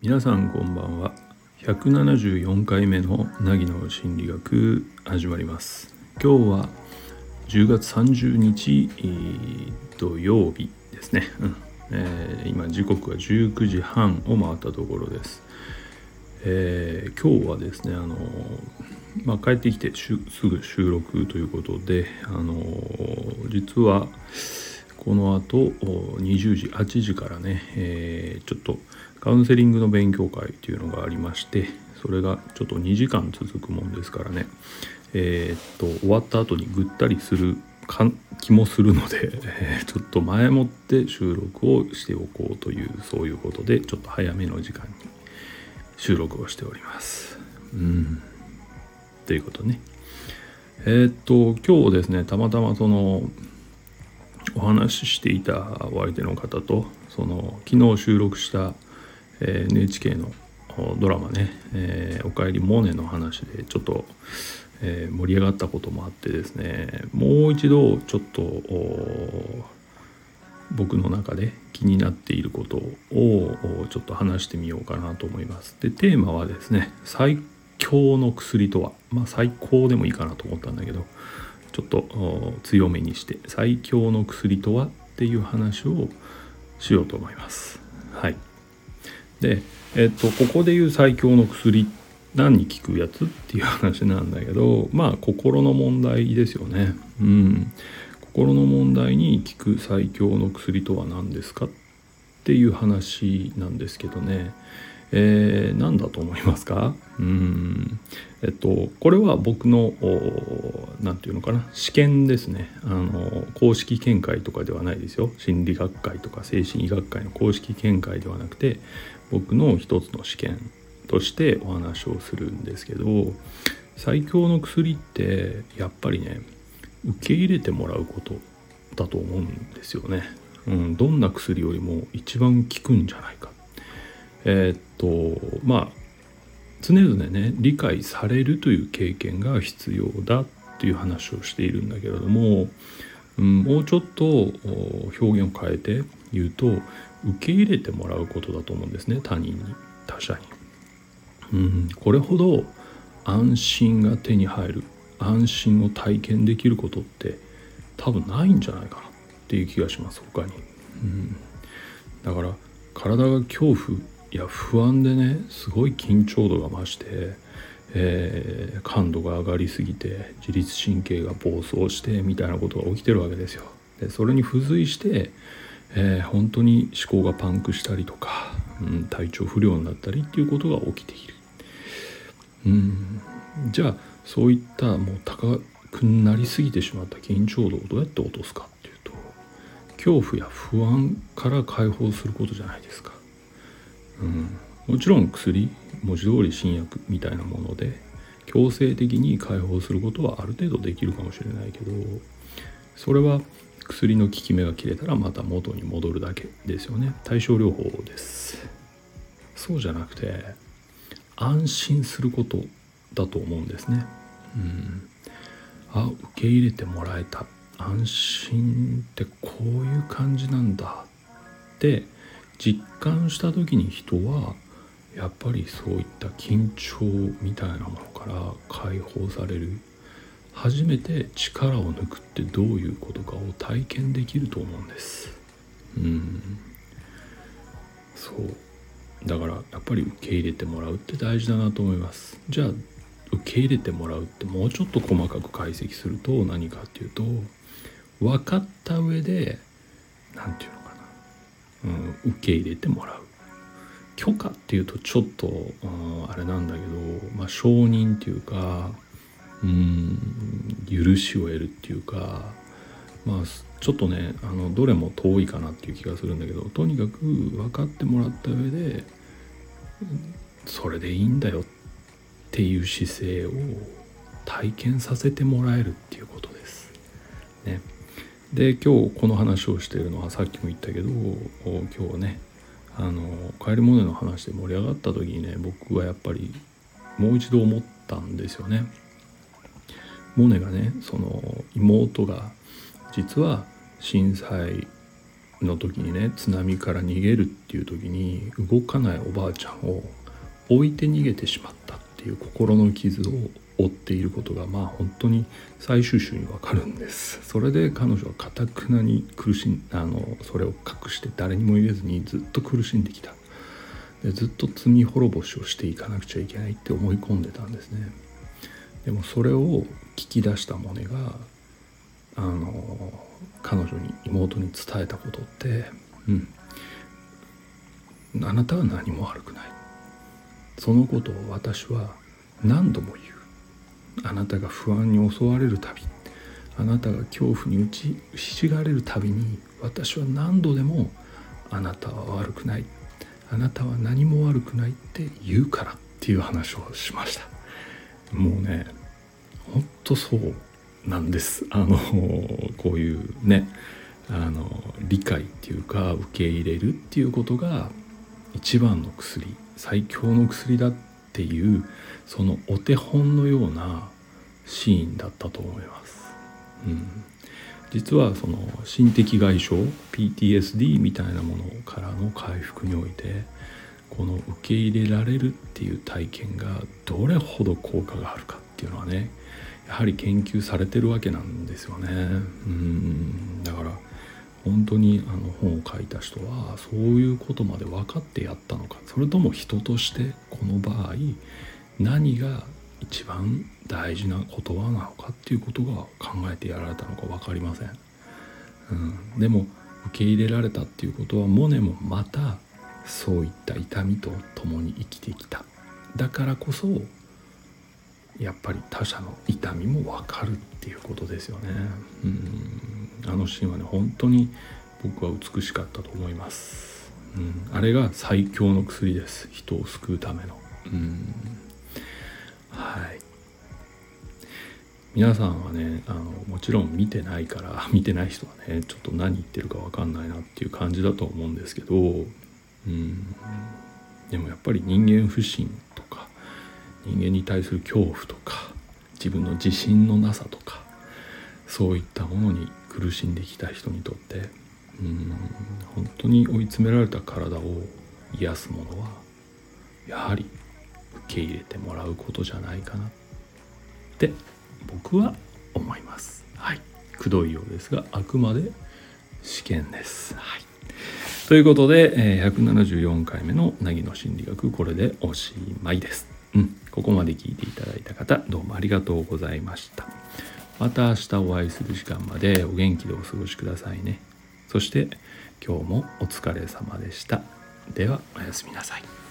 皆さんこんばんは。174回目の凪の心理学始まります。今日は10月30日、土曜日ですね、うん。え、今時刻は19時半を回ったところです、えー、今日はですねあのまあ、帰ってきてすぐ収録ということであの実はこの後20時8時からね、えー、ちょっとカウンセリングの勉強会というのがありましてそれがちょっと2時間続くもんですからねえー、っと終わった後にぐったりする気もするので、えー、ちょっと前もって収録をしておこうというそういうことでちょっと早めの時間に収録をしております。うんということね。えー、っと今日ですねたまたまそのお話ししていたお相手の方とその昨日収録したえー、NHK のドラマね「えー、おかえりモネ」の話でちょっと、えー、盛り上がったこともあってですねもう一度ちょっと僕の中で気になっていることをちょっと話してみようかなと思います。でテーマはですね最強の薬とは？まあ最高でもいいかなと思ったんだけどちょっと強めにして最強の薬とはっていう話をしようと思います。はい。で、えっと、ここでいう最強の薬何に効くやつっていう話なんだけどまあ心の問題ですよね。うん、心の問題に効く最強の薬とは何ですかっていう話なんですけどね。えー、何だと思いますか？うん。えっとこれは僕の何て言うのかな？試験ですね。あの公式見解とかではないですよ。心理学会とか精神医学会の公式見解ではなくて僕の一つの試験としてお話をするんですけど最強の薬ってやっぱりね受け入れてもらうことだと思うんですよね。うん、どんな薬よりも一番効くんじゃないか。えー、っとまあ常々ね理解されるという経験が必要だっていう話をしているんだけれども、うん、もうちょっと表現を変えて言うと受け入れてもらうことだと思うんですね他人に他者に。うん、これほど安心が手に入る安心を体験できることって多分ないんじゃないかなっていう気がします他に。うん、だから体が恐怖や不安でねすごい緊張度が増して、えー、感度が上がりすぎて自律神経が暴走してみたいなことが起きてるわけですよ。でそれに付随してえー、本当に思考がパンクしたりとか、うん、体調不良になったりっていうことが起きている。うん、じゃあそういったもう高くなりすぎてしまった緊張度をどうやって落とすかっていうと恐怖や不安から解放することじゃないですか。もちろん薬文字通り新薬みたいなもので強制的に解放することはある程度できるかもしれないけどそれは薬の効き目が切れたらまた元に戻るだけですよね。対症療法です。そうじゃなくて安心することだと思うんですね。うん。あ受け入れてもらえた。安心ってこういう感じなんだって実感した時に人はやっぱりそういった緊張みたいなものから解放される初めて力を抜くってどういうことかを体験できると思うんです。うん。そう。だからやっぱり受け入れてもらうって大事だなと思います。じゃあ受け入れてもらうってもうちょっと細かく解析すると何かっていうと分かった上で何て言うのかな、うん、受け入れてもらう。許可っていうとちょっと、うん、あれなんだけど、まあ、承認っていうかうん許しを得るっていうかまあちょっとねあのどれも遠いかなっていう気がするんだけどとにかく分かってもらった上でそれでいいんだよっていう姿勢を体験させてもらえるっていうことです。ね、で今日この話をしているのはさっきも言ったけど今日ねあの帰り物の話で盛り上がった時にね僕はやっぱりもう一度思ったんですよね。モネがねその妹が実は震災の時にね津波から逃げるっていう時に動かないおばあちゃんを置いて逃げてしまったっていう心の傷を負っていることがまあ本当に最終週にわかるんです。それで彼女はかたくなに苦しんあのそれを隠して誰にも言えずにずっと苦しんできた。でずっと罪滅ぼしをしていかなくちゃいけないって思い込んでたんですね。でもそれを聞き出したモネがあの彼女に妹に伝えたことってうん。あなたは何も悪くない。そのことを私は何度も言う。あなたが不安に襲われるたびあなたが恐怖に打ちひしがれるたびに私は何度でもあなたは悪くない。あなたは何も悪くないって言うからっていう話をしました。もうねほんとそうなんです。あのこういうねあの理解っていうか受け入れるっていうことが一番の薬最強の薬だっていうそのお手本のようなシーンだったと思います。うん、実はその心的外傷 PTSD みたいなものからの回復においてこの受け入れられるっていう体験がどれほど効果があるかっていうのはねやはり研究されてるわけなんですよね。うんだから本当にあの本を書いた人はそういうことまで分かってやったのか。それとも人としてこの場合何が一番大事な言葉なのかっていうことが考えてやられたのか分かりません、うん、でも受け入れられたっていうことはモネもまたそういった痛みと共に生きてきた。だからこそやっぱり他者の痛みも分かるっていうことですよね。うん。あのシーンはね本当に僕は美しかったと思います、うん、あれが最強の薬です。人を救うための。うん。はい。皆さんはねあのもちろん見てないから 見てない人はねちょっと何言ってるか分かんないなっていう感じだと思うんですけどうん。でもやっぱり人間不信とか人間に対する恐怖とか自分の自信のなさとかそういったものに苦しんできた人にとってうん本当に追い詰められた体を癒すものはやはり受け入れてもらうことじゃないかなって僕は思います。はい、くどいようですがあくまで試験です。はいということで、174回目の凪の心理学これでおしまいです。うん、ここまで聞いていただいた方どうもありがとうございました。また明日お会いする時間までお元気でお過ごしくださいね。そして今日もお疲れ様でした。ではおやすみなさい。